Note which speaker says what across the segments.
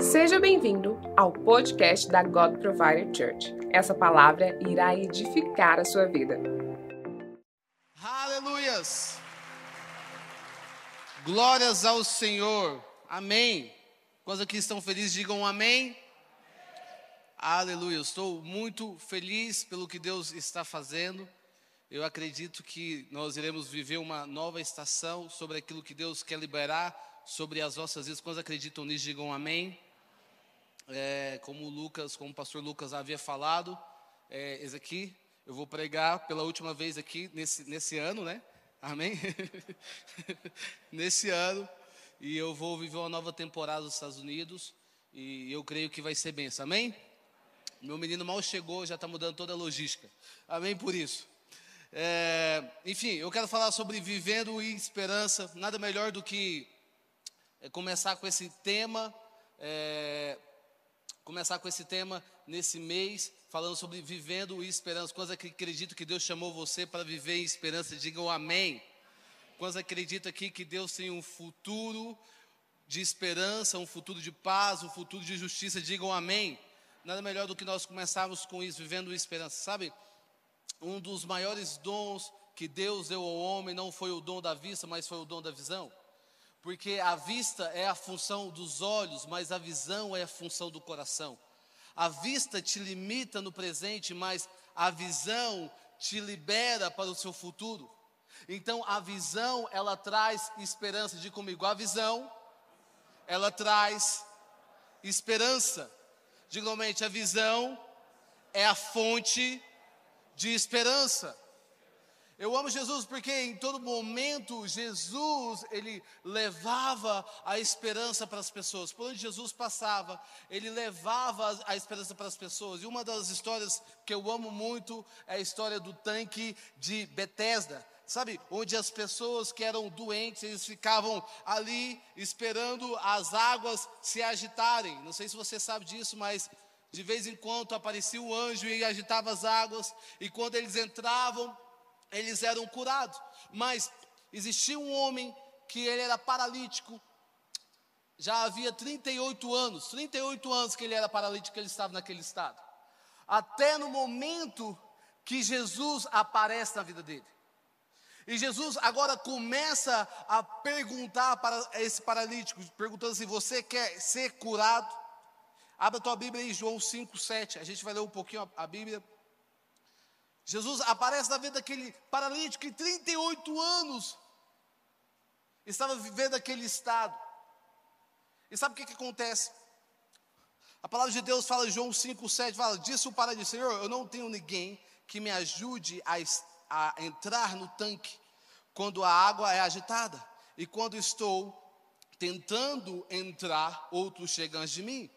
Speaker 1: Seja bem-vindo ao podcast da God Provider Church. Essa palavra irá edificar a sua vida.
Speaker 2: Aleluias! Glórias ao Senhor. Amém. Quantos aqui estão felizes, digam amém. Aleluia. Estou muito feliz pelo que Deus está fazendo. Eu acredito que nós iremos viver uma nova estação sobre aquilo que Deus quer liberar sobre as nossas vidas. Quantos acreditam nisso, digam amém. É, como Lucas, como o pastor Lucas havia falado, é, esse aqui, eu vou pregar pela última vez aqui nesse, nesse ano, né? Amém? nesse ano. E eu vou viver uma nova temporada nos Estados Unidos. E eu creio que vai ser benção. Amém? Meu menino mal chegou, já está mudando toda a logística. Amém por isso. É, enfim, eu quero falar sobre vivendo e esperança. Nada melhor do que começar com esse tema. É, começar com esse tema nesse mês, falando sobre vivendo e esperança. Quantos acreditam que Deus chamou você para viver em esperança? Digam amém. Quantos acreditam aqui que Deus tem um futuro de esperança, um futuro de paz, um futuro de justiça? Digam amém. Nada melhor do que nós começarmos com isso, vivendo esperança. Sabe, um dos maiores dons que Deus deu ao homem não foi o dom da vista, mas foi o dom da visão. Porque a vista é a função dos olhos, mas a visão é a função do coração. A vista te limita no presente, mas a visão te libera para o seu futuro. Então a visão, ela traz esperança. Diga comigo, a visão, ela traz esperança. Diga a visão é a fonte de esperança. Eu amo Jesus porque em todo momento Jesus, ele levava a esperança para as pessoas. Por onde Jesus passava, ele levava a esperança para as pessoas. E uma das histórias que eu amo muito é a história do tanque de Betesda. Sabe, onde as pessoas que eram doentes, eles ficavam ali esperando as águas se agitarem. Não sei se você sabe disso, mas de vez em quando aparecia o anjo e agitava as águas, e quando eles entravam, eles eram curados. Mas existia um homem que ele era paralítico, já havia 38 anos, 38 anos que ele era paralítico, ele estava naquele estado. Até no momento que Jesus aparece na vida dele. E Jesus agora começa a perguntar para esse paralítico, perguntando se você quer ser curado. Abra tua Bíblia em João 5, 7. A gente vai ler um pouquinho a Bíblia. Jesus aparece na vida daquele paralítico que 38 anos estava vivendo aquele estado. E sabe o que, que acontece? A palavra de Deus fala em João 5, 7, fala, disse o paralítico, Senhor, eu não tenho ninguém que me ajude a, a entrar no tanque quando a água é agitada. E quando estou tentando entrar, outros chegam antes de mim.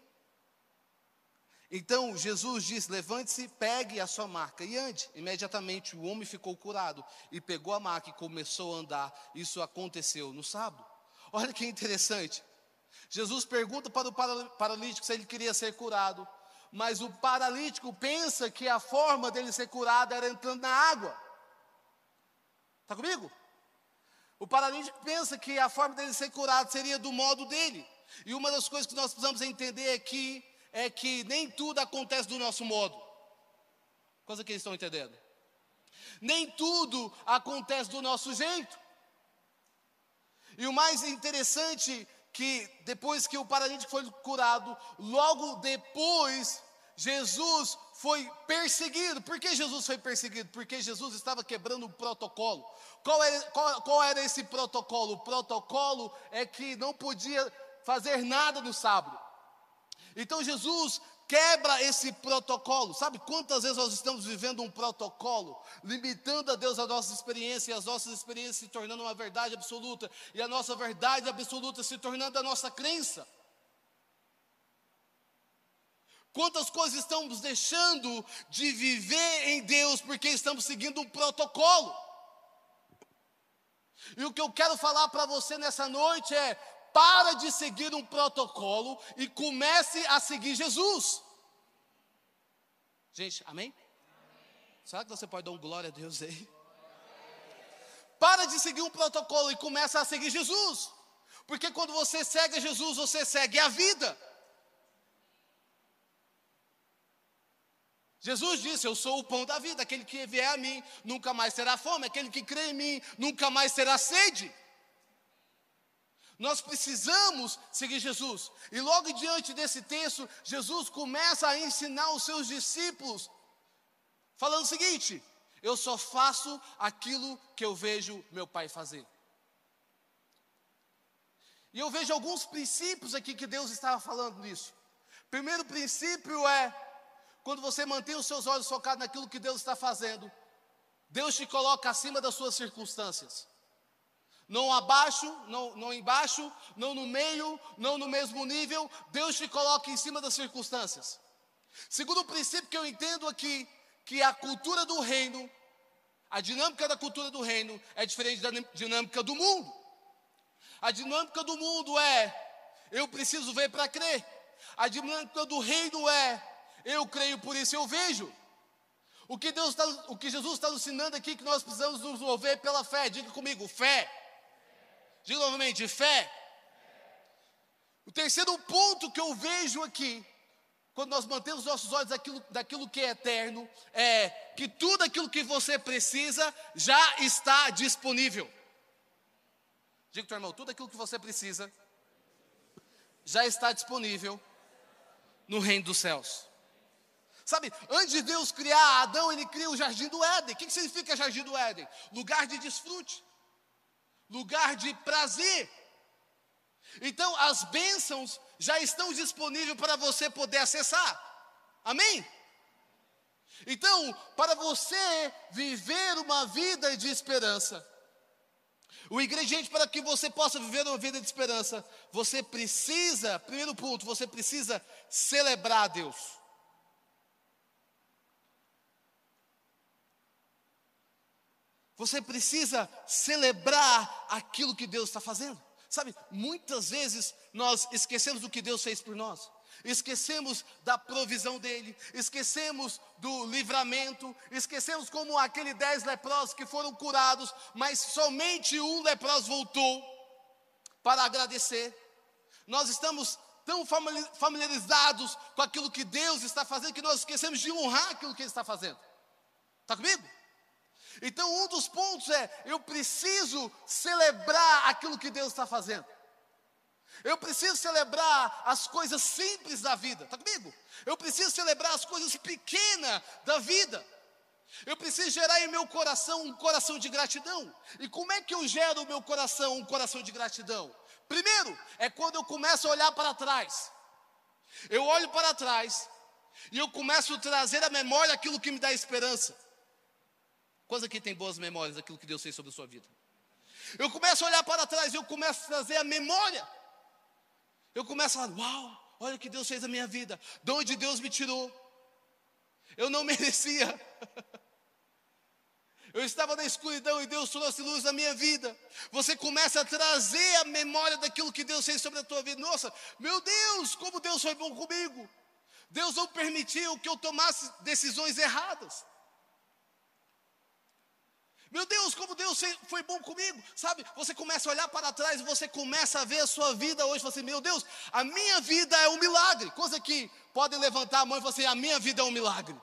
Speaker 2: Então Jesus disse: Levante-se, pegue a sua marca e ande. Imediatamente o homem ficou curado e pegou a marca e começou a andar. Isso aconteceu no sábado. Olha que interessante. Jesus pergunta para o paralítico se ele queria ser curado, mas o paralítico pensa que a forma dele ser curado era entrando na água. Está comigo? O paralítico pensa que a forma dele ser curado seria do modo dele. E uma das coisas que nós precisamos entender é é que nem tudo acontece do nosso modo. Coisa que eles estão entendendo. Nem tudo acontece do nosso jeito. E o mais interessante que depois que o paralítico foi curado, logo depois Jesus foi perseguido. Por que Jesus foi perseguido? Porque Jesus estava quebrando o protocolo. Qual era, qual, qual era esse protocolo? O protocolo é que não podia fazer nada no sábado. Então Jesus quebra esse protocolo. Sabe quantas vezes nós estamos vivendo um protocolo, limitando a Deus a nossa experiência e as nossas experiências se tornando uma verdade absoluta e a nossa verdade absoluta se tornando a nossa crença? Quantas coisas estamos deixando de viver em Deus porque estamos seguindo um protocolo? E o que eu quero falar para você nessa noite é: para de seguir um protocolo e comece a seguir Jesus. Gente, amém? Será que você pode dar um glória a Deus aí? Para de seguir um protocolo e começa a seguir Jesus. Porque quando você segue Jesus, você segue a vida. Jesus disse: Eu sou o pão da vida, aquele que vier a mim nunca mais terá fome, aquele que crê em mim nunca mais terá sede. Nós precisamos seguir Jesus. E logo diante desse texto, Jesus começa a ensinar os seus discípulos, falando o seguinte: Eu só faço aquilo que eu vejo meu Pai fazer. E eu vejo alguns princípios aqui que Deus estava falando nisso. Primeiro princípio é quando você mantém os seus olhos focados naquilo que Deus está fazendo, Deus te coloca acima das suas circunstâncias. Não abaixo, não, não embaixo, não no meio, não no mesmo nível, Deus te coloca em cima das circunstâncias. Segundo princípio que eu entendo aqui, que a cultura do reino, a dinâmica da cultura do reino é diferente da dinâmica do mundo. A dinâmica do mundo é eu preciso ver para crer. A dinâmica do reino é eu creio, por isso eu vejo. O que, Deus tá, o que Jesus está ensinando aqui, que nós precisamos nos mover pela fé. Diga comigo, fé. Diga novamente, fé. O terceiro ponto que eu vejo aqui, quando nós mantemos nossos olhos daquilo, daquilo que é eterno, é que tudo aquilo que você precisa já está disponível. Diga, teu irmão, tudo aquilo que você precisa já está disponível no reino dos céus. Sabe, antes de Deus criar Adão, ele cria o jardim do Éden. O que significa jardim do Éden? Lugar de desfrute, lugar de prazer. Então, as bênçãos já estão disponíveis para você poder acessar. Amém? Então, para você viver uma vida de esperança, o ingrediente para que você possa viver uma vida de esperança, você precisa, primeiro ponto, você precisa celebrar a Deus. Você precisa celebrar aquilo que Deus está fazendo. Sabe, muitas vezes nós esquecemos do que Deus fez por nós, esquecemos da provisão dEle, esquecemos do livramento, esquecemos como aquele dez leprosos que foram curados, mas somente um leproso voltou para agradecer. Nós estamos tão familiarizados com aquilo que Deus está fazendo que nós esquecemos de honrar aquilo que Ele está fazendo. Está comigo? Então, um dos pontos é: eu preciso celebrar aquilo que Deus está fazendo. Eu preciso celebrar as coisas simples da vida, está comigo? Eu preciso celebrar as coisas pequenas da vida. Eu preciso gerar em meu coração um coração de gratidão. E como é que eu gero o meu coração um coração de gratidão? Primeiro, é quando eu começo a olhar para trás. Eu olho para trás e eu começo a trazer à memória aquilo que me dá esperança. Quantos aqui tem boas memórias daquilo que Deus fez sobre a sua vida? Eu começo a olhar para trás e eu começo a trazer a memória. Eu começo a falar, uau, olha o que Deus fez na minha vida, de onde Deus me tirou. Eu não merecia. Eu estava na escuridão e Deus trouxe luz na minha vida. Você começa a trazer a memória daquilo que Deus fez sobre a tua vida. Nossa, meu Deus, como Deus foi bom comigo. Deus não permitiu que eu tomasse decisões erradas. Meu Deus, como Deus foi bom comigo, sabe? Você começa a olhar para trás e você começa a ver a sua vida hoje. Você, assim, meu Deus, a minha vida é um milagre. Coisa que podem levantar a mão e falar assim: a minha vida é um milagre.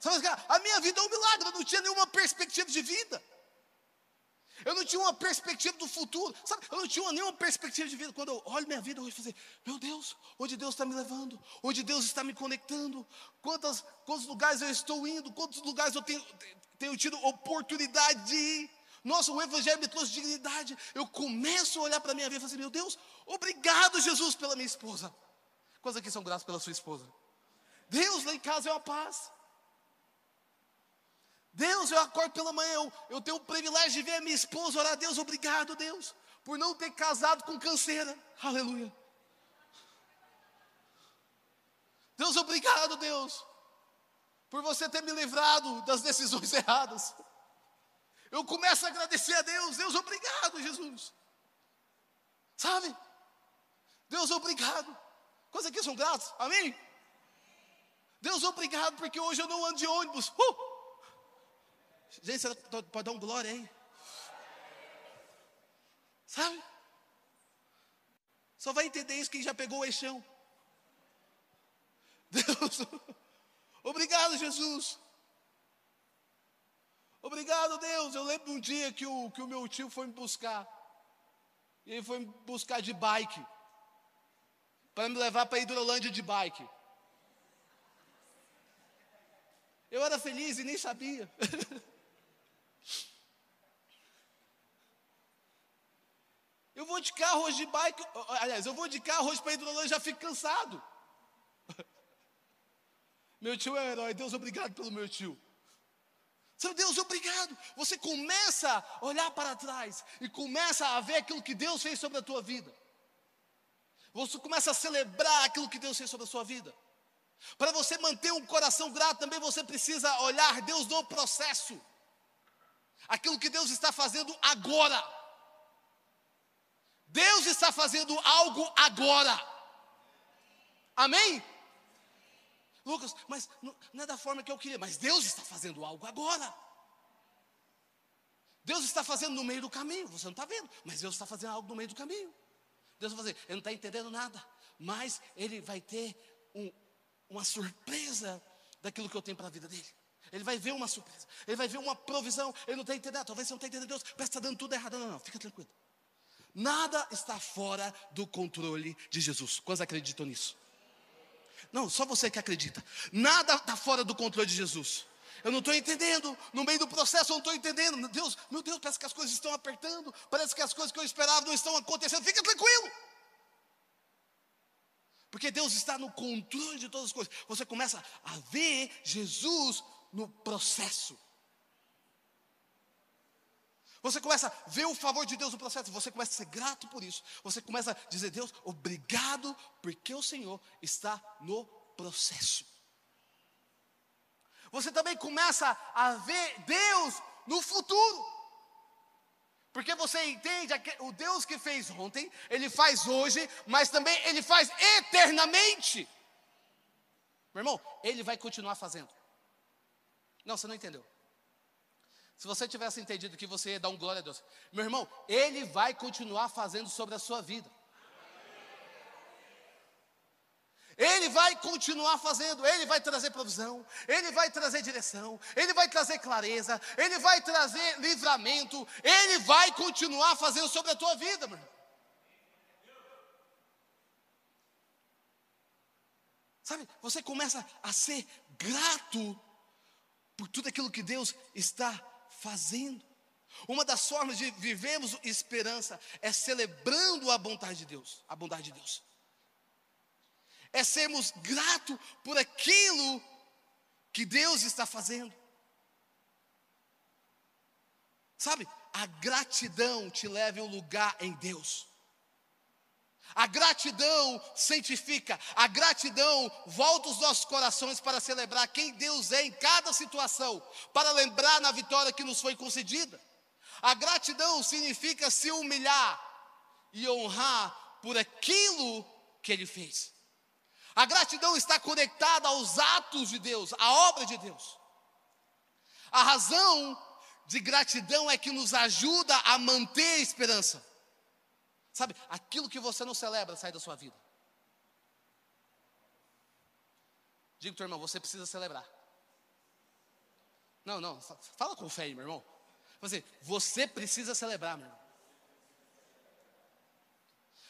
Speaker 2: Sabe, a minha vida é um milagre. Eu não tinha nenhuma perspectiva de vida. Eu não tinha uma perspectiva do futuro, sabe? Eu não tinha nenhuma perspectiva de vida. Quando eu olho minha vida hoje, eu assim, meu Deus, onde Deus está me levando, onde Deus está me conectando, quantas, quantos lugares eu estou indo, quantos lugares eu tenho, tenho tido oportunidade de ir. Nossa, o Evangelho me trouxe dignidade. Eu começo a olhar para a minha vida e falo assim: meu Deus, obrigado, Jesus, pela minha esposa. Quantos aqui são graças pela sua esposa? Deus, lá em casa é uma paz. Deus, eu acordo pela manhã, eu, eu tenho o privilégio de ver a minha esposa orar. Deus, obrigado, Deus, por não ter casado com canseira. Aleluia. Deus, obrigado, Deus, por você ter me livrado das decisões erradas. Eu começo a agradecer a Deus. Deus, obrigado, Jesus. Sabe? Deus, obrigado. Coisas aqui são gratos. Amém? Deus, obrigado, porque hoje eu não ando de ônibus. Uh! Gente, você pode dar um glória aí? Sabe? Só vai entender isso quem já pegou o eixão. Deus, Obrigado, Jesus. Obrigado, Deus. Eu lembro um dia que o, que o meu tio foi me buscar. E ele foi me buscar de bike. Para me levar para Hidrolândia de bike. Eu era feliz e nem sabia. eu vou de carro hoje de bike. Aliás, eu vou de carro hoje para Hidrolândia e já fico cansado. Meu tio é um herói. Deus, obrigado pelo meu tio. Sabe, Deus, obrigado. Você começa a olhar para trás e começa a ver aquilo que Deus fez sobre a tua vida. Você começa a celebrar aquilo que Deus fez sobre a sua vida. Para você manter um coração grato, também você precisa olhar Deus no processo. Aquilo que Deus está fazendo agora. Deus está fazendo algo agora. Amém? Lucas, mas não, é da forma que eu queria, mas Deus está fazendo algo agora. Deus está fazendo no meio do caminho, você não está vendo, mas Deus está fazendo algo no meio do caminho. Deus vai fazer, ele não está entendendo nada, mas ele vai ter um, uma surpresa daquilo que eu tenho para a vida dele. Ele vai ver uma surpresa, ele vai ver uma provisão, ele não está entendendo, talvez você não está entendendo Deus, parece que está dando tudo errado. Não, não, não, fica tranquilo. Nada está fora do controle de Jesus. Quantos acreditam nisso? Não, só você que acredita. Nada está fora do controle de Jesus. Eu não estou entendendo, no meio do processo eu não estou entendendo. Meu Deus, meu Deus, parece que as coisas estão apertando, parece que as coisas que eu esperava não estão acontecendo. Fica tranquilo. Porque Deus está no controle de todas as coisas. Você começa a ver Jesus no processo. Você começa a ver o favor de Deus no processo, você começa a ser grato por isso. Você começa a dizer, Deus, obrigado, porque o Senhor está no processo. Você também começa a ver Deus no futuro. Porque você entende o Deus que fez ontem, Ele faz hoje, mas também Ele faz eternamente. Meu irmão, Ele vai continuar fazendo. Não, você não entendeu. Se você tivesse entendido que você ia dar um glória a Deus, meu irmão, Ele vai continuar fazendo sobre a sua vida. Ele vai continuar fazendo, Ele vai trazer provisão, Ele vai trazer direção, Ele vai trazer clareza, Ele vai trazer livramento, Ele vai continuar fazendo sobre a tua vida, meu irmão. Sabe, você começa a ser grato por tudo aquilo que Deus está fazendo. Uma das formas de vivermos esperança é celebrando a bondade de Deus, a bondade de Deus. É sermos gratos por aquilo que Deus está fazendo. Sabe, a gratidão te leva a um lugar em Deus. A gratidão santifica, a gratidão volta os nossos corações para celebrar quem Deus é em cada situação, para lembrar na vitória que nos foi concedida. A gratidão significa se humilhar e honrar por aquilo que Ele fez. A gratidão está conectada aos atos de Deus, à obra de Deus. A razão de gratidão é que nos ajuda a manter a esperança. Sabe, aquilo que você não celebra sai da sua vida. Diga, teu irmão, você precisa celebrar. Não, não, fala com fé aí, meu irmão. Você, você precisa celebrar, meu irmão.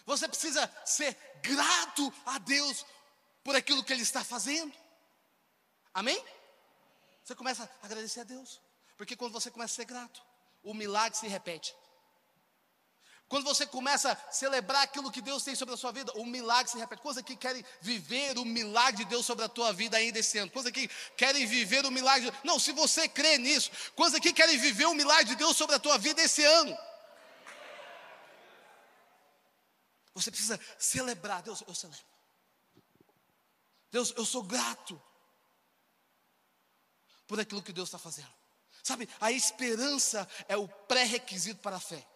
Speaker 2: Você precisa ser grato a Deus por aquilo que Ele está fazendo. Amém? Você começa a agradecer a Deus. Porque quando você começa a ser grato, o milagre se repete. Quando você começa a celebrar aquilo que Deus tem sobre a sua vida, o milagre se repete. Coisa que querem viver o milagre de Deus sobre a tua vida ainda esse ano. Coisa que querem viver o milagre. De... Não, se você crê nisso, coisa que querem viver o milagre de Deus sobre a tua vida esse ano. Você precisa celebrar. Deus, eu celebro. Deus, eu sou grato por aquilo que Deus está fazendo. Sabe, a esperança é o pré-requisito para a fé.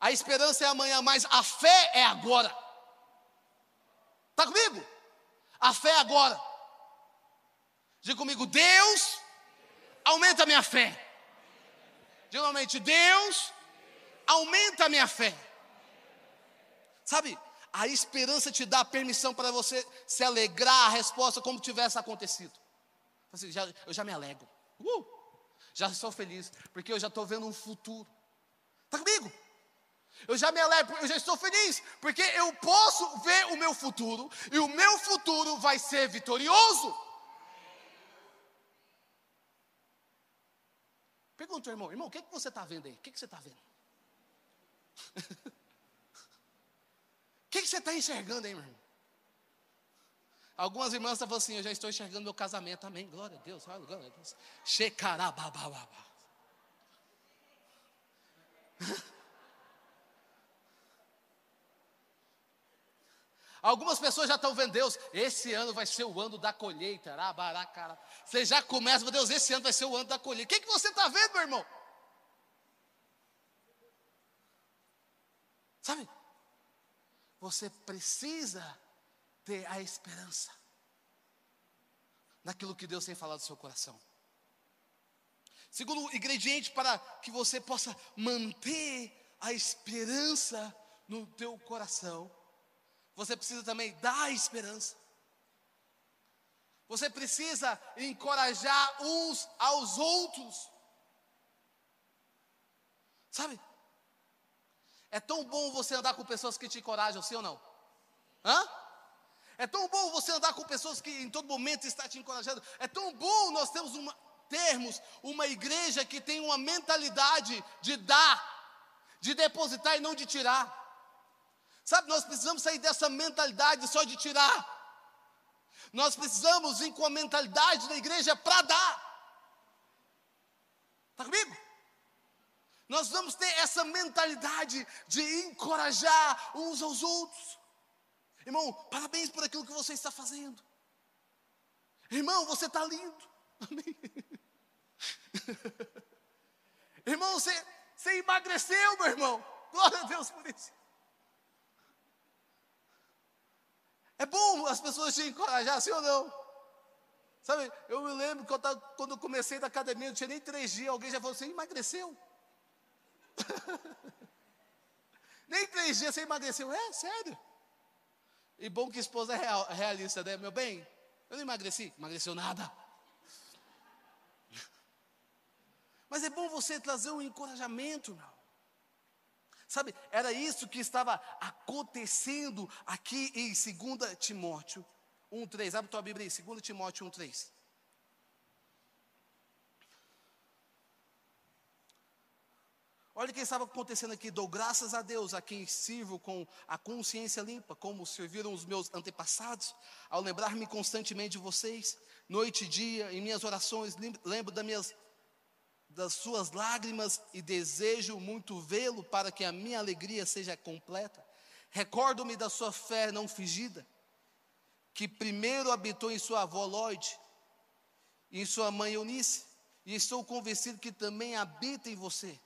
Speaker 2: A esperança é amanhã, mas a fé é agora. Está comigo? A fé é agora. Diga comigo, Deus, aumenta a minha fé. Diga novamente, Deus, aumenta a minha fé. Sabe, A esperança te dá permissão para você se alegrar a resposta como tivesse acontecido. Assim, já, eu já me alegro. Uh, já sou feliz, porque eu já estou vendo um futuro. Está comigo? Eu já me alegro, eu já estou feliz, porque eu posso ver o meu futuro, e o meu futuro vai ser vitorioso. Pergunta, irmão, irmão, o que, é que você está vendo aí? O que, é que você está vendo? O que, que você está enxergando aí, meu irmão? Algumas irmãs estavam assim, eu já estou enxergando meu casamento, amém, glória a Deus, glória a Deus. Shekarabababá. Algumas pessoas já estão vendo, Deus, esse ano vai ser o ano da colheita. Você já começa, Deus, esse ano vai ser o ano da colheita. O que, que você está vendo, meu irmão? Sabe? Você precisa ter a esperança naquilo que Deus tem falado no seu coração. Segundo ingrediente para que você possa manter a esperança no teu coração, você precisa também dar esperança. Você precisa encorajar uns aos outros. Sabe? É tão bom você andar com pessoas que te encorajam, sim ou não? Hã? É tão bom você andar com pessoas que em todo momento está te encorajando. É tão bom nós termos uma, termos uma igreja que tem uma mentalidade de dar, de depositar e não de tirar. Sabe, nós precisamos sair dessa mentalidade só de tirar. Nós precisamos vir com a mentalidade da igreja para dar. Está comigo? Nós vamos ter essa mentalidade de encorajar uns aos outros. Irmão, parabéns por aquilo que você está fazendo. Irmão, você está lindo. Amém. irmão, você, você emagreceu, meu irmão. Glória a Deus por isso. É bom as pessoas te encorajar, sim ou não? Sabe, eu me lembro que eu quando eu comecei da academia, não tinha nem três dias, alguém já falou assim, emagreceu. nem três dias você emagreceu. É, sério. E bom que esposa é real, realista, né? Meu bem, eu não emagreci, emagreceu nada. Mas é bom você trazer um encorajamento, meu. Sabe, era isso que estava acontecendo aqui em 2 Timóteo 1,3. Abre tua Bíblia aí, 2 Timóteo 1,3. Olha o que estava acontecendo aqui. Dou graças a Deus a quem sirvo com a consciência limpa, como serviram os meus antepassados, ao lembrar-me constantemente de vocês, noite e dia, em minhas orações, lembro das minhas das suas lágrimas e desejo muito vê-lo para que a minha alegria seja completa. Recordo-me da sua fé não fingida, que primeiro habitou em sua avó Lloyd em sua mãe Eunice, e estou convencido que também habita em você.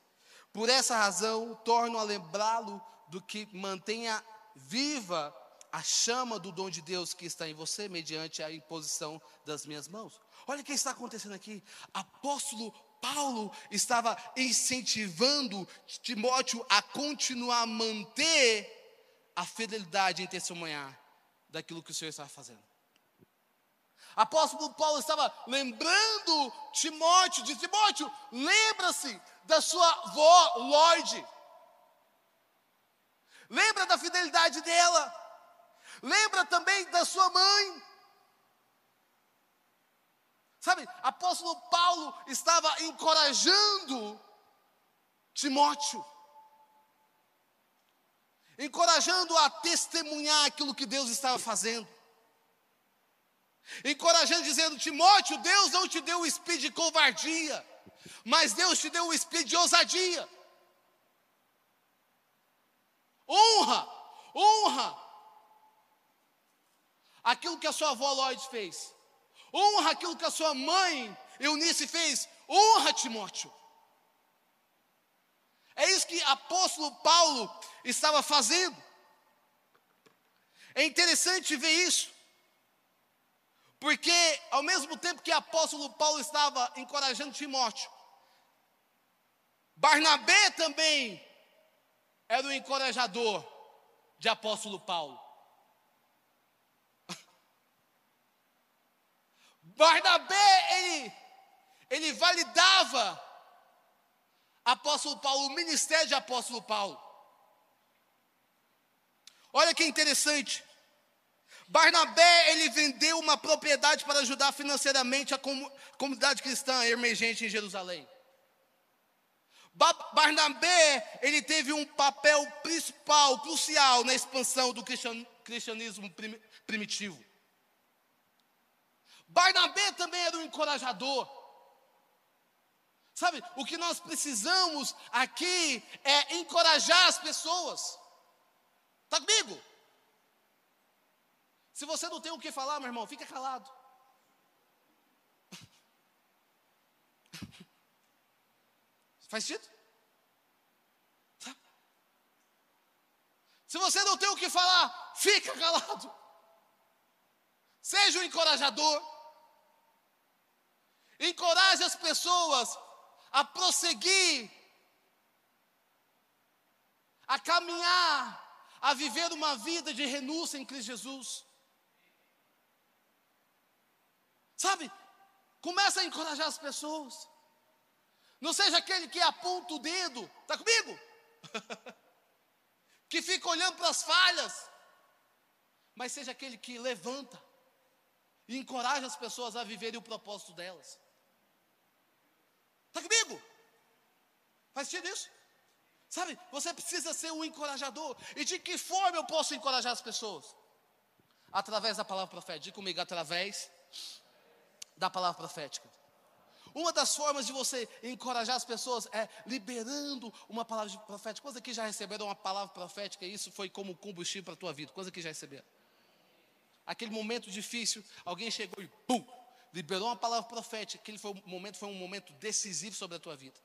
Speaker 2: Por essa razão, torno a lembrá-lo do que mantenha viva a chama do dom de Deus que está em você, mediante a imposição das minhas mãos. Olha o que está acontecendo aqui. Apóstolo Paulo estava incentivando Timóteo a continuar a manter a fidelidade em testemunhar daquilo que o Senhor estava fazendo. Apóstolo Paulo estava lembrando Timóteo, de Timóteo, lembra-se da sua avó Lloyd. Lembra da fidelidade dela. Lembra também da sua mãe. Sabe, apóstolo Paulo estava encorajando Timóteo, encorajando a testemunhar aquilo que Deus estava fazendo, encorajando, dizendo: Timóteo, Deus não te deu o espírito de covardia, mas Deus te deu o espírito de ousadia. Honra, honra aquilo que a sua avó Lloyd fez honra aquilo que a sua mãe Eunice fez, honra Timóteo. É isso que apóstolo Paulo estava fazendo. É interessante ver isso, porque ao mesmo tempo que apóstolo Paulo estava encorajando Timóteo, Barnabé também era o encorajador de apóstolo Paulo. Barnabé, ele, ele validava apóstolo Paulo, o ministério de apóstolo Paulo. Olha que interessante. Barnabé, ele vendeu uma propriedade para ajudar financeiramente a comunidade cristã emergente em Jerusalém. Barnabé, ele teve um papel principal, crucial na expansão do cristianismo primitivo. Barnabé também era um encorajador. Sabe, o que nós precisamos aqui é encorajar as pessoas. Está comigo? Se você não tem o que falar, meu irmão, fica calado. Faz sentido? Se você não tem o que falar, fica calado. Seja um encorajador. Encoraje as pessoas a prosseguir, a caminhar, a viver uma vida de renúncia em Cristo Jesus. Sabe? Começa a encorajar as pessoas. Não seja aquele que aponta o dedo, está comigo? que fica olhando para as falhas, mas seja aquele que levanta e encoraja as pessoas a viverem o propósito delas. Está comigo? Faz sentido isso? Sabe, você precisa ser um encorajador. E de que forma eu posso encorajar as pessoas? Através da palavra profética. Diga comigo, através da palavra profética. Uma das formas de você encorajar as pessoas é liberando uma palavra profética. Quantos aqui já receberam uma palavra profética isso foi como combustível para a tua vida? Quantos aqui já receberam? Aquele momento difícil, alguém chegou e pum, liberou uma palavra profética. Aquele foi momento, foi um momento decisivo sobre a tua vida.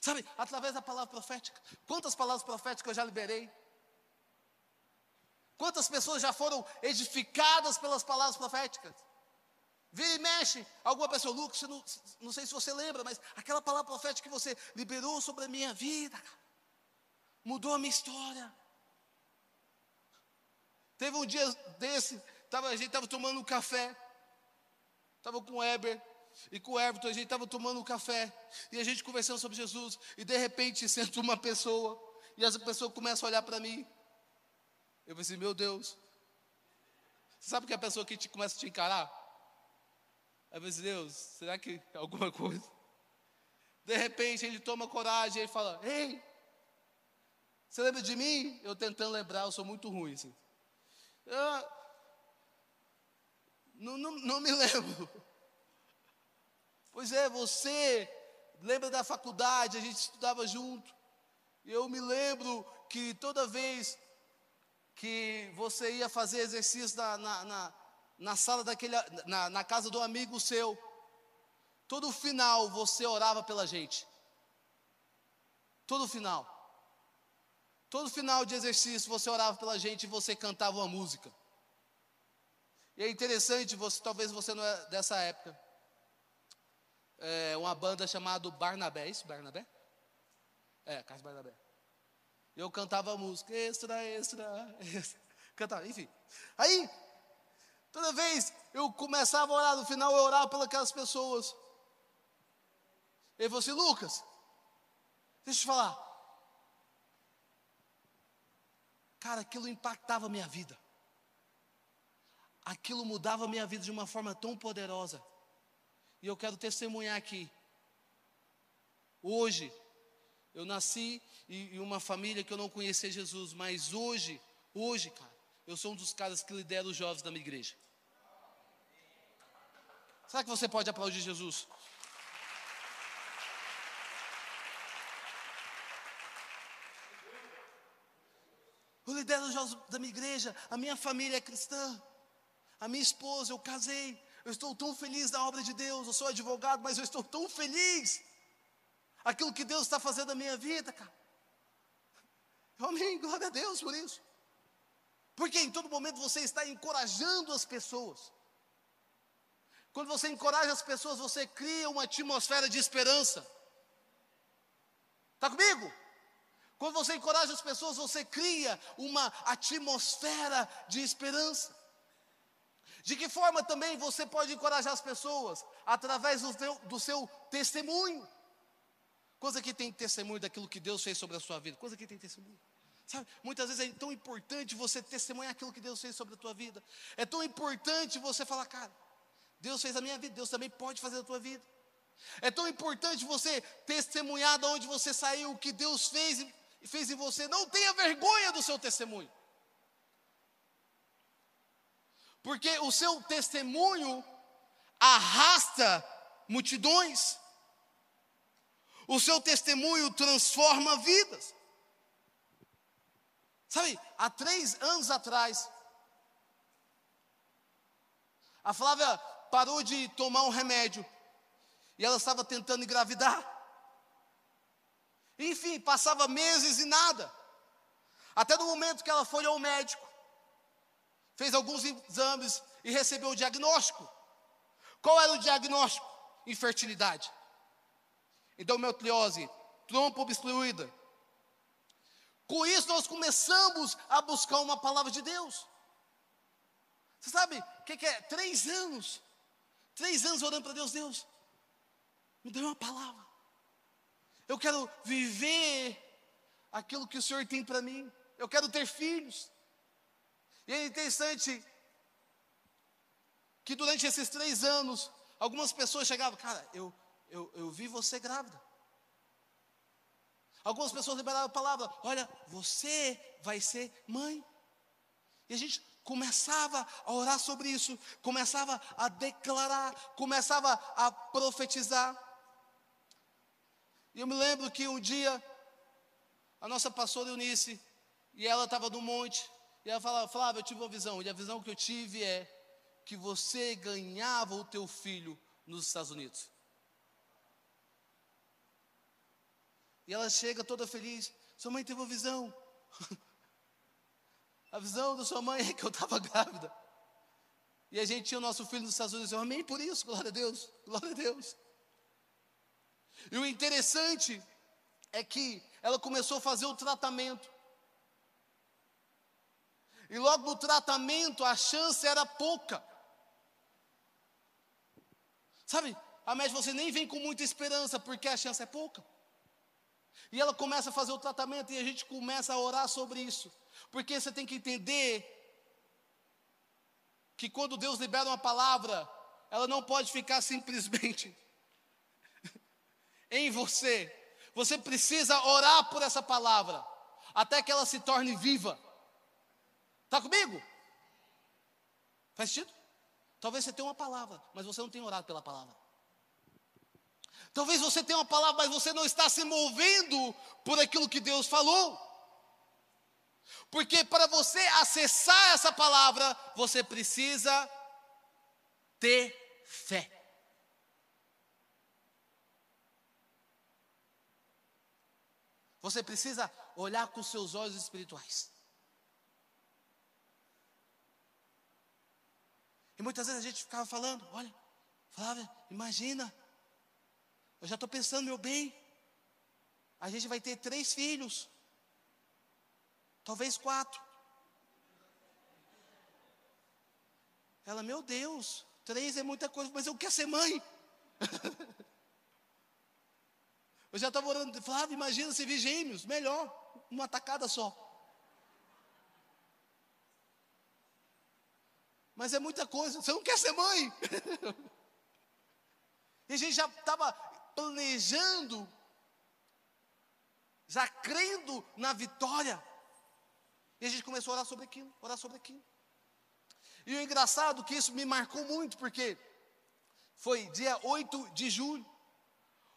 Speaker 2: Sabe, através da palavra profética. Quantas palavras proféticas eu já liberei? Quantas pessoas já foram edificadas pelas palavras proféticas? Vira e mexe, alguma pessoa, Lucas, não, não sei se você lembra, mas aquela palavra profética que você liberou sobre a minha vida, mudou a minha história. Teve um dia desse, tava, a gente estava tomando um café, estava com o Heber e com o Everton, a gente estava tomando um café, e a gente conversando sobre Jesus, e de repente senta uma pessoa, e essa pessoa começa a olhar para mim. Eu pensei, meu Deus, você sabe que a pessoa que te, começa a te encarar? Aí eu pensei, Deus, será que alguma coisa? De repente ele toma coragem e fala: Ei, você lembra de mim? Eu tentando lembrar, eu sou muito ruim. Assim. Eu, não, não, não me lembro. Pois é, você lembra da faculdade, a gente estudava junto. Eu me lembro que toda vez que você ia fazer exercício na, na, na na sala daquele, na, na casa do amigo seu, todo final você orava pela gente. Todo final. Todo final de exercício você orava pela gente e você cantava uma música. E é interessante, você, talvez você não é dessa época. É uma banda chamada Barnabé, é isso? Barnabé? É, Carlos Barnabé. Eu cantava a música, extra, extra, extra. Cantava, enfim. Aí, Toda vez eu começava a orar, no final eu orava pelas pessoas. Ele falou assim: Lucas, deixa eu te falar. Cara, aquilo impactava a minha vida. Aquilo mudava a minha vida de uma forma tão poderosa. E eu quero testemunhar aqui. Hoje, eu nasci em uma família que eu não conhecia Jesus, mas hoje, hoje, cara, eu sou um dos caras que lidera os jovens da minha igreja. Será que você pode aplaudir Jesus? Eu lidero os jovens da minha igreja, a minha família é cristã, a minha esposa, eu casei, eu estou tão feliz da obra de Deus, eu sou advogado, mas eu estou tão feliz. Aquilo que Deus está fazendo na minha vida, cara. Amém, glória a Deus por isso. Porque em todo momento você está encorajando as pessoas. Quando você encoraja as pessoas, você cria uma atmosfera de esperança. Está comigo? Quando você encoraja as pessoas, você cria uma atmosfera de esperança. De que forma também você pode encorajar as pessoas? Através do, teu, do seu testemunho. Coisa que tem testemunho daquilo que Deus fez sobre a sua vida. Coisa que tem testemunho. Sabe, muitas vezes é tão importante você testemunhar aquilo que Deus fez sobre a tua vida. É tão importante você falar, cara, Deus fez a minha vida, Deus também pode fazer a tua vida. É tão importante você testemunhar de onde você saiu, o que Deus fez fez em você. Não tenha vergonha do seu testemunho. Porque o seu testemunho arrasta multidões. O seu testemunho transforma vidas. Sabe, há três anos atrás, a Flávia parou de tomar um remédio e ela estava tentando engravidar. Enfim, passava meses e nada. Até no momento que ela foi ao médico, fez alguns exames e recebeu o diagnóstico. Qual era o diagnóstico? Infertilidade. Endometriose, trompa obstruída. Com isso nós começamos a buscar uma palavra de Deus. Você sabe o que, que é? Três anos. Três anos orando para Deus, Deus, me dê uma palavra. Eu quero viver aquilo que o Senhor tem para mim. Eu quero ter filhos. E é interessante que durante esses três anos, algumas pessoas chegavam, cara, eu, eu, eu vi você grávida. Algumas pessoas liberaram a palavra, olha, você vai ser mãe. E a gente começava a orar sobre isso, começava a declarar, começava a profetizar. E eu me lembro que um dia, a nossa pastora Eunice, e ela estava no monte, e ela falava, Flávia, eu tive uma visão, e a visão que eu tive é que você ganhava o teu filho nos Estados Unidos. E ela chega toda feliz, sua mãe teve uma visão. a visão da sua mãe é que eu estava grávida. E a gente tinha o nosso filho nos Estados Unidos. Eu amei por isso, glória a Deus, glória a Deus. E o interessante é que ela começou a fazer o tratamento. E logo no tratamento a chance era pouca. Sabe, a médica você nem vem com muita esperança, porque a chance é pouca. E ela começa a fazer o tratamento e a gente começa a orar sobre isso. Porque você tem que entender que quando Deus libera uma palavra, ela não pode ficar simplesmente em você. Você precisa orar por essa palavra, até que ela se torne viva. Está comigo? Faz sentido? Talvez você tenha uma palavra, mas você não tenha orado pela palavra. Talvez você tenha uma palavra, mas você não está se movendo por aquilo que Deus falou. Porque para você acessar essa palavra, você precisa ter fé. Você precisa olhar com seus olhos espirituais. E muitas vezes a gente ficava falando, olha, Flávia, imagina, eu já estou pensando, meu bem, a gente vai ter três filhos, talvez quatro. Ela, meu Deus, três é muita coisa, mas eu quero ser mãe. eu já estava orando, Flávio, imagina se vir gêmeos, melhor, uma tacada só. Mas é muita coisa, você não quer ser mãe. e a gente já estava planejando, já crendo na vitória. E a gente começou a orar sobre aquilo, orar sobre aquilo. E o engraçado é que isso me marcou muito, porque foi dia 8 de julho.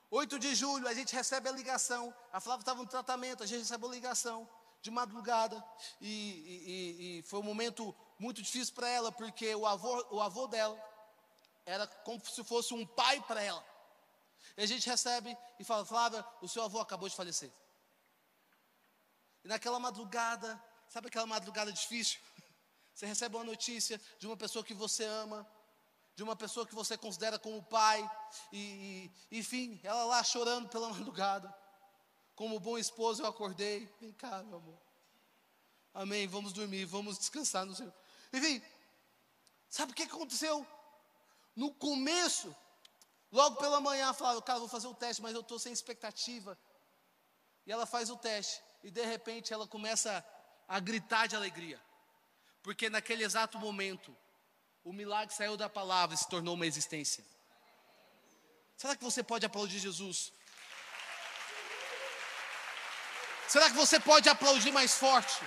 Speaker 2: 8 de julho a gente recebe a ligação. A Flávia estava no tratamento, a gente recebe a ligação de madrugada. E, e, e foi um momento muito difícil para ela, porque o avô, o avô dela era como se fosse um pai para ela. E a gente recebe e fala: Flávia, o seu avô acabou de falecer. E naquela madrugada, sabe aquela madrugada difícil? Você recebe uma notícia de uma pessoa que você ama, de uma pessoa que você considera como pai, e, e enfim, ela lá chorando pela madrugada. Como bom esposo, eu acordei. Vem cá, meu amor. Amém. Vamos dormir, vamos descansar no Senhor. Enfim, sabe o que aconteceu? No começo, logo pela manhã, ela falava, cara, vou fazer o teste, mas eu estou sem expectativa. E ela faz o teste, e de repente ela começa a gritar de alegria, porque naquele exato momento, o milagre saiu da palavra e se tornou uma existência. Será que você pode aplaudir Jesus? Será que você pode aplaudir mais forte?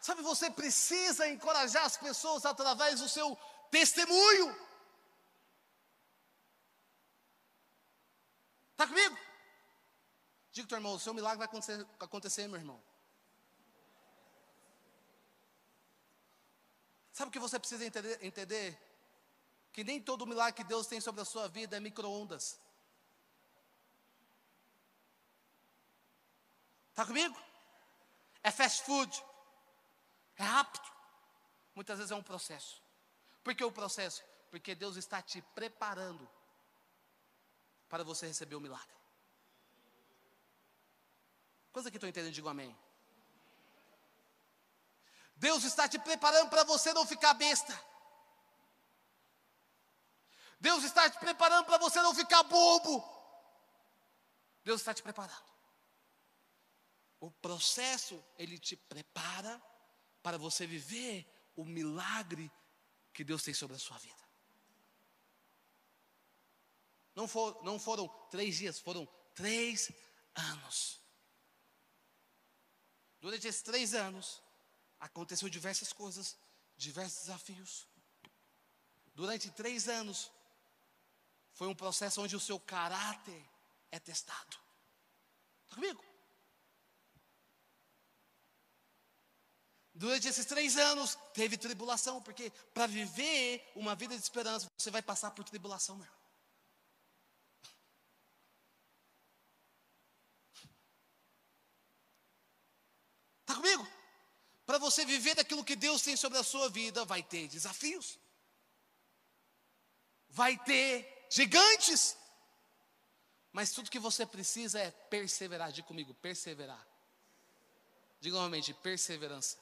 Speaker 2: Sabe, você precisa encorajar as pessoas através do seu testemunho. Está comigo? Diga teu irmão, o seu milagre vai acontecer, acontecer, meu irmão. Sabe o que você precisa entender, entender? Que nem todo milagre que Deus tem sobre a sua vida é micro-ondas. Está comigo? É fast food. É rápido. Muitas vezes é um processo. Por que o processo? Porque Deus está te preparando para você receber o milagre. Quantos aqui estão entendendo? Digo amém. Deus está te preparando para você não ficar besta. Deus está te preparando para você não ficar bobo. Deus está te preparando. O processo, ele te prepara para você viver o milagre que Deus tem sobre a sua vida. Não, for, não foram três dias, foram três anos. Durante esses três anos, aconteceu diversas coisas, diversos desafios. Durante três anos, foi um processo onde o seu caráter é testado. Está comigo? Durante esses três anos, teve tribulação, porque para viver uma vida de esperança, você vai passar por tribulação, meu. Está comigo? Para você viver daquilo que Deus tem sobre a sua vida, vai ter desafios, vai ter gigantes, mas tudo que você precisa é perseverar. Diga comigo, perseverar. Diga novamente, perseverança.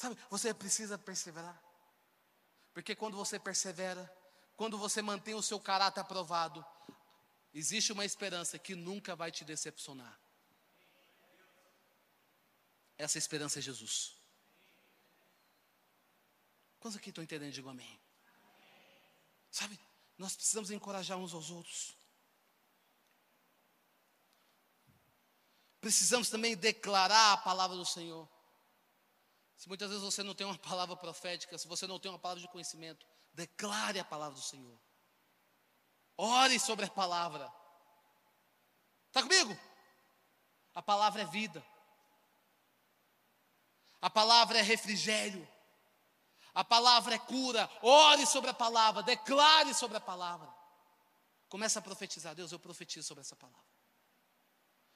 Speaker 2: Sabe, você precisa perseverar. Porque quando você persevera, quando você mantém o seu caráter aprovado, existe uma esperança que nunca vai te decepcionar. Essa esperança é Jesus. Quantos aqui estão entendendo? Digo amém. Sabe, nós precisamos encorajar uns aos outros. Precisamos também declarar a palavra do Senhor. Se muitas vezes você não tem uma palavra profética, se você não tem uma palavra de conhecimento, declare a palavra do Senhor. Ore sobre a palavra. Está comigo? A palavra é vida. A palavra é refrigério. A palavra é cura. Ore sobre a palavra, declare sobre a palavra. Comece a profetizar. Deus, eu profetizo sobre essa palavra.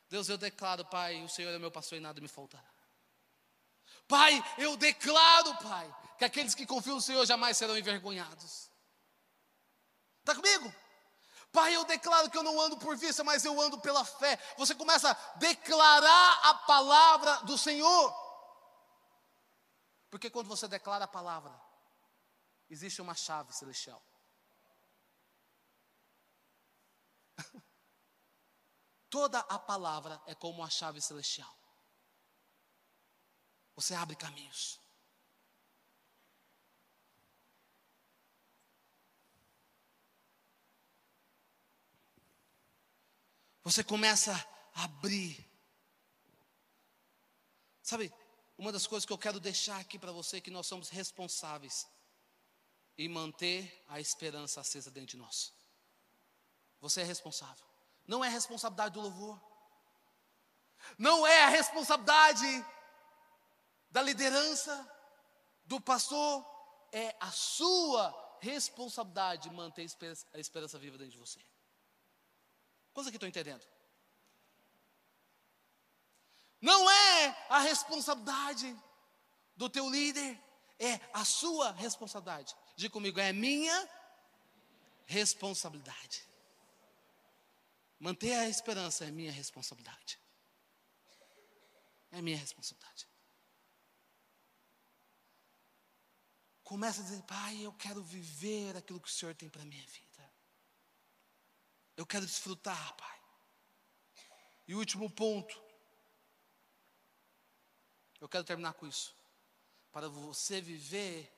Speaker 2: Deus, eu declaro, Pai, o Senhor é meu pastor e nada me faltará. Pai, eu declaro, Pai, que aqueles que confiam no Senhor jamais serão envergonhados. Está comigo? Pai, eu declaro que eu não ando por vista, mas eu ando pela fé. Você começa a declarar a palavra do Senhor. Porque quando você declara a palavra, existe uma chave celestial. Toda a palavra é como uma chave celestial. Você abre caminhos. Você começa a abrir. Sabe, uma das coisas que eu quero deixar aqui para você é que nós somos responsáveis em manter a esperança acesa dentro de nós. Você é responsável. Não é responsabilidade do louvor. Não é a responsabilidade da liderança, do pastor, é a sua responsabilidade manter a esperança viva dentro de você. Coisa que estou entendendo. Não é a responsabilidade do teu líder, é a sua responsabilidade. Diga comigo, é minha, responsabilidade. Manter a esperança é minha responsabilidade. É minha responsabilidade. Começa a dizer, Pai, eu quero viver aquilo que o Senhor tem para a minha vida. Eu quero desfrutar, Pai. E último ponto. Eu quero terminar com isso. Para você viver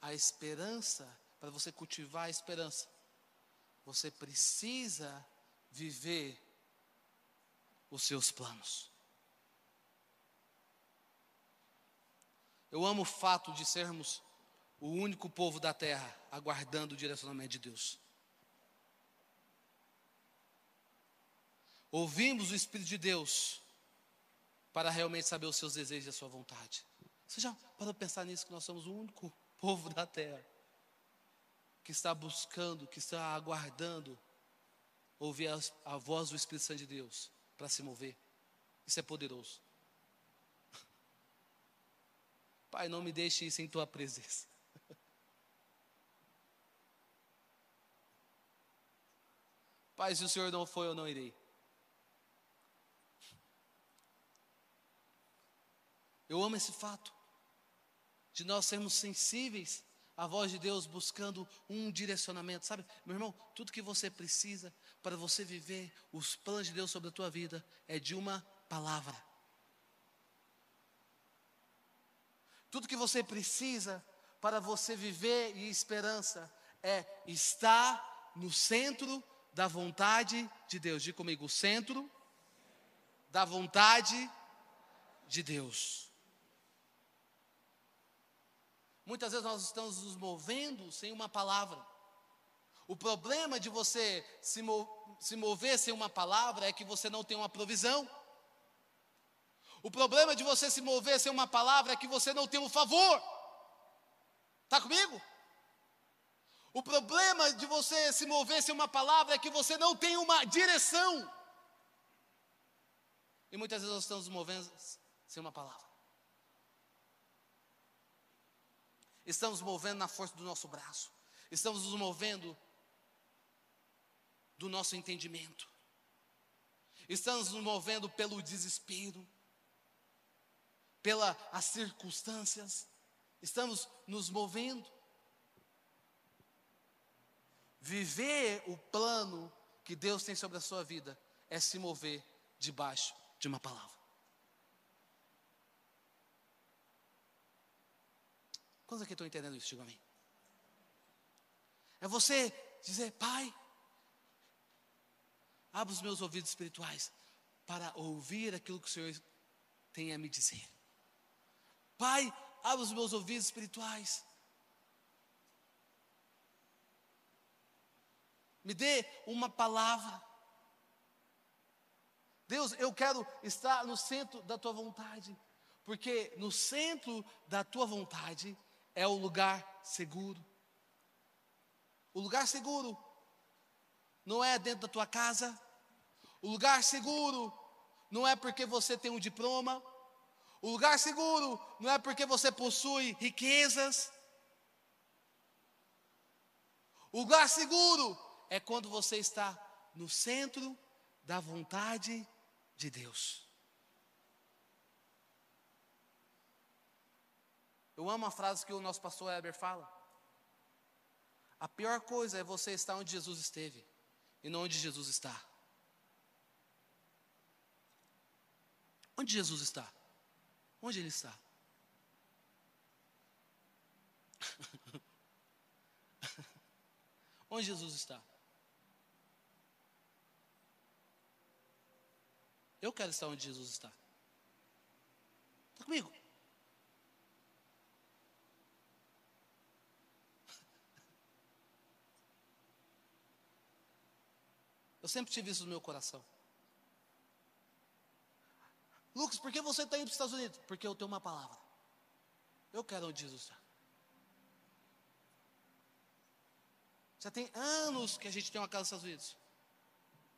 Speaker 2: a esperança, para você cultivar a esperança, você precisa viver os seus planos. Eu amo o fato de sermos o único povo da terra aguardando o direcionamento de Deus. Ouvimos o Espírito de Deus para realmente saber os seus desejos e a sua vontade. Você já parou pensar nisso que nós somos o único povo da terra que está buscando, que está aguardando ouvir a, a voz do Espírito Santo de Deus para se mover. Isso é poderoso. Pai, não me deixe isso em tua presença. Pai, se o Senhor não foi, eu não irei. Eu amo esse fato de nós sermos sensíveis à voz de Deus buscando um direcionamento. Sabe, meu irmão, tudo que você precisa para você viver os planos de Deus sobre a tua vida é de uma palavra. Tudo que você precisa para você viver e esperança é estar no centro da vontade de Deus. Diga comigo, o centro da vontade de Deus. Muitas vezes nós estamos nos movendo sem uma palavra. O problema de você se, se mover sem uma palavra é que você não tem uma provisão. O problema de você se mover sem uma palavra é que você não tem um favor. Está comigo? O problema de você se mover sem uma palavra é que você não tem uma direção. E muitas vezes nós estamos nos movendo sem uma palavra. Estamos movendo na força do nosso braço. Estamos nos movendo do nosso entendimento. Estamos nos movendo pelo desespero, pelas circunstâncias. Estamos nos movendo. Viver o plano que Deus tem sobre a sua vida é se mover debaixo de uma palavra. Quantos aqui estão entendendo isso? Diga a mim. É você dizer, Pai, abra os meus ouvidos espirituais para ouvir aquilo que o Senhor tem a me dizer. Pai, abra os meus ouvidos espirituais. Me dê uma palavra. Deus, eu quero estar no centro da tua vontade, porque no centro da tua vontade é o lugar seguro. O lugar seguro não é dentro da tua casa. O lugar seguro não é porque você tem um diploma. O lugar seguro não é porque você possui riquezas. O lugar seguro é quando você está no centro da vontade de Deus. Eu amo a frase que o nosso pastor Heber fala. A pior coisa é você estar onde Jesus esteve e não onde Jesus está. Onde Jesus está? Onde ele está? onde Jesus está? Eu quero estar onde Jesus está. Está comigo? Eu sempre tive isso no meu coração. Lucas, por que você está indo para os Estados Unidos? Porque eu tenho uma palavra. Eu quero onde Jesus está. Já tem anos que a gente tem uma casa nos Estados Unidos.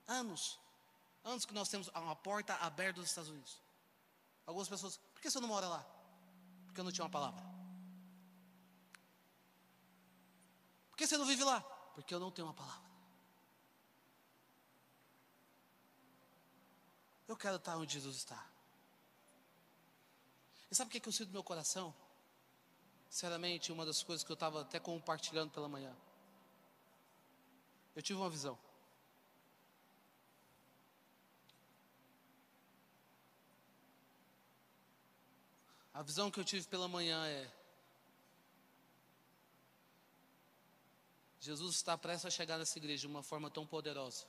Speaker 2: Anos. Anos que nós temos uma porta aberta nos Estados Unidos. Algumas pessoas, por que você não mora lá? Porque eu não tinha uma palavra. Por que você não vive lá? Porque eu não tenho uma palavra. Eu quero estar onde Jesus está. E sabe o que, é que eu sinto no meu coração? Sinceramente, uma das coisas que eu estava até compartilhando pela manhã. Eu tive uma visão. A visão que eu tive pela manhã é: Jesus está prestes a chegar nessa igreja de uma forma tão poderosa.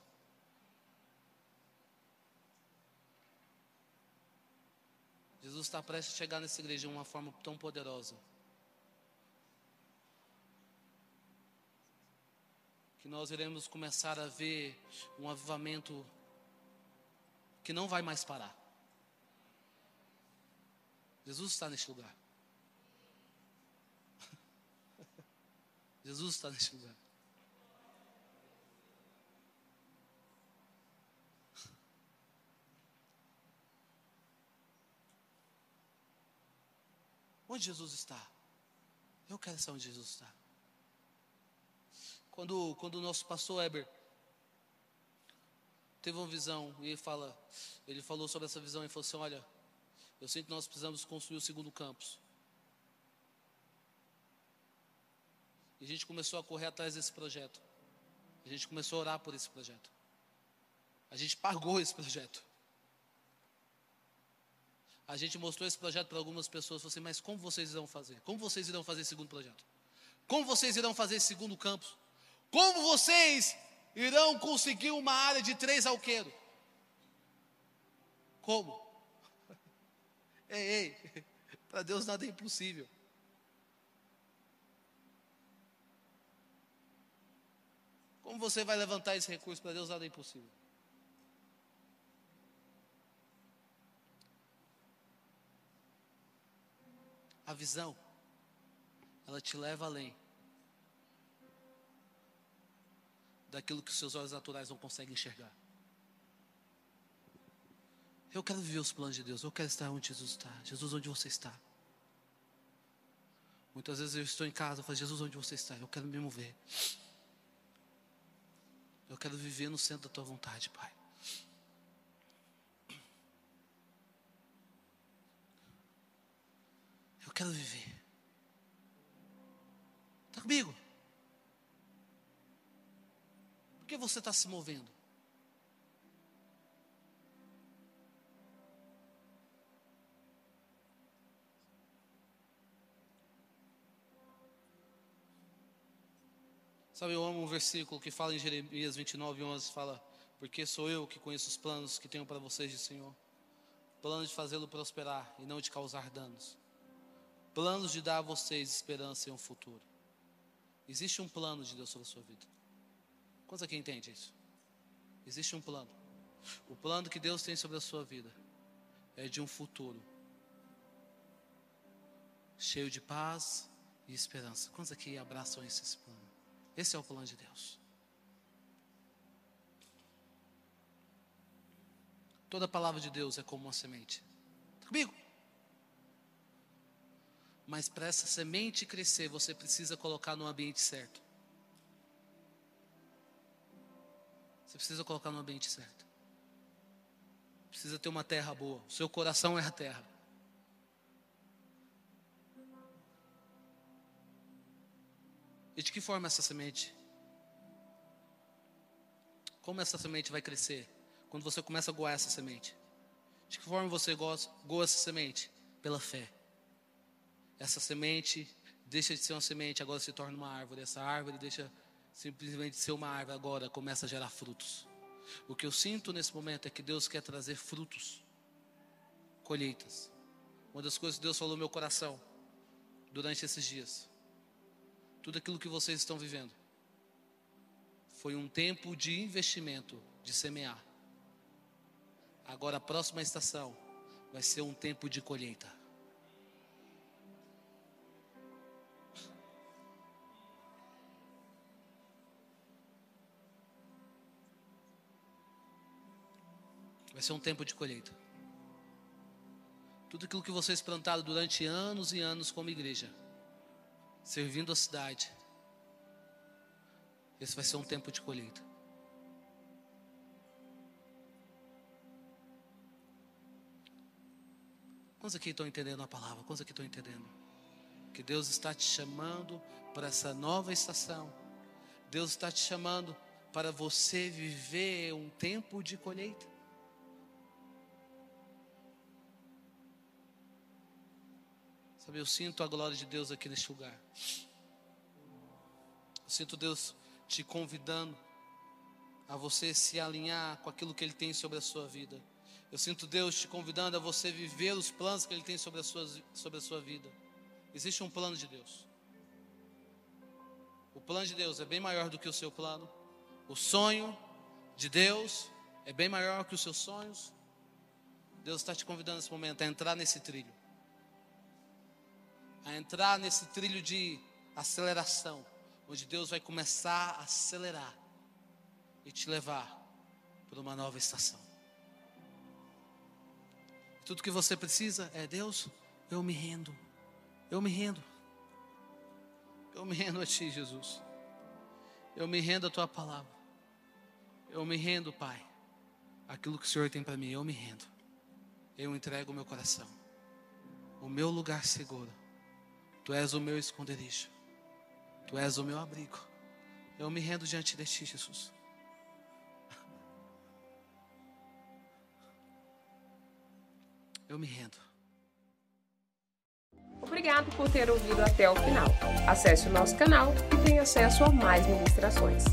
Speaker 2: Jesus está prestes a chegar nessa igreja de uma forma tão poderosa. Que nós iremos começar a ver um avivamento que não vai mais parar. Jesus está neste lugar. Jesus está neste lugar. Onde Jesus está? Eu quero saber onde Jesus está. Quando, quando o nosso pastor Eber teve uma visão e ele fala, ele falou sobre essa visão e falou assim: olha, eu sinto que nós precisamos construir o segundo campus. E a gente começou a correr atrás desse projeto. A gente começou a orar por esse projeto. A gente pagou esse projeto. A gente mostrou esse projeto para algumas pessoas, falou assim, mas como vocês irão fazer? Como vocês irão fazer esse segundo projeto? Como vocês irão fazer esse segundo campus? Como vocês irão conseguir uma área de três alqueiro? Como? Ei, ei, para Deus nada é impossível. Como você vai levantar esse recurso? Para Deus nada é impossível. A visão, ela te leva além daquilo que os seus olhos naturais não conseguem enxergar. Eu quero viver os planos de Deus, eu quero estar onde Jesus está. Jesus, onde você está? Muitas vezes eu estou em casa, eu falo, Jesus, onde você está? Eu quero me mover. Eu quero viver no centro da tua vontade, Pai. quero viver. Está comigo? Por que você está se movendo? Sabe, eu amo um versículo que fala em Jeremias 29, 11, fala, porque sou eu que conheço os planos que tenho para vocês, de Senhor, plano de fazê-lo prosperar e não de causar danos planos de dar a vocês esperança em um futuro. Existe um plano de Deus sobre a sua vida. Quantos aqui entendem isso? Existe um plano. O plano que Deus tem sobre a sua vida é de um futuro cheio de paz e esperança. Quantos aqui abraçam esse plano? Esse é o plano de Deus. Toda palavra de Deus é como uma semente. Está comigo? Mas para essa semente crescer, você precisa colocar no ambiente certo. Você precisa colocar no ambiente certo. Precisa ter uma terra boa. O seu coração é a terra. E de que forma essa semente? Como essa semente vai crescer? Quando você começa a goar essa semente. De que forma você goa essa semente? Pela fé. Essa semente deixa de ser uma semente, agora se torna uma árvore. Essa árvore deixa simplesmente de ser uma árvore, agora começa a gerar frutos. O que eu sinto nesse momento é que Deus quer trazer frutos, colheitas. Uma das coisas que Deus falou no meu coração durante esses dias, tudo aquilo que vocês estão vivendo, foi um tempo de investimento, de semear. Agora a próxima estação vai ser um tempo de colheita. Vai ser um tempo de colheita. Tudo aquilo que vocês plantaram durante anos e anos como igreja, servindo a cidade, esse vai ser um tempo de colheita. Quantos aqui estão entendendo a palavra? Quantos aqui estão entendendo? Que Deus está te chamando para essa nova estação. Deus está te chamando para você viver um tempo de colheita. Sabe, eu sinto a glória de Deus aqui neste lugar. Eu sinto Deus te convidando a você se alinhar com aquilo que Ele tem sobre a sua vida. Eu sinto Deus te convidando a você viver os planos que Ele tem sobre a sua, sobre a sua vida. Existe um plano de Deus. O plano de Deus é bem maior do que o seu plano. O sonho de Deus é bem maior que os seus sonhos. Deus está te convidando nesse momento a entrar nesse trilho. A entrar nesse trilho de aceleração onde Deus vai começar a acelerar e te levar para uma nova estação. Tudo que você precisa é Deus, eu me rendo, eu me rendo, eu me rendo a Ti, Jesus, eu me rendo a Tua palavra, eu me rendo, Pai, aquilo que o Senhor tem para mim, eu me rendo, eu entrego o meu coração, o meu lugar seguro, Tu és o meu esconderijo. Tu és o meu abrigo. Eu me rendo diante de ti, Jesus. Eu me rendo.
Speaker 1: Obrigado por ter ouvido até o final. Acesse o nosso canal e tenha acesso a mais ministrações.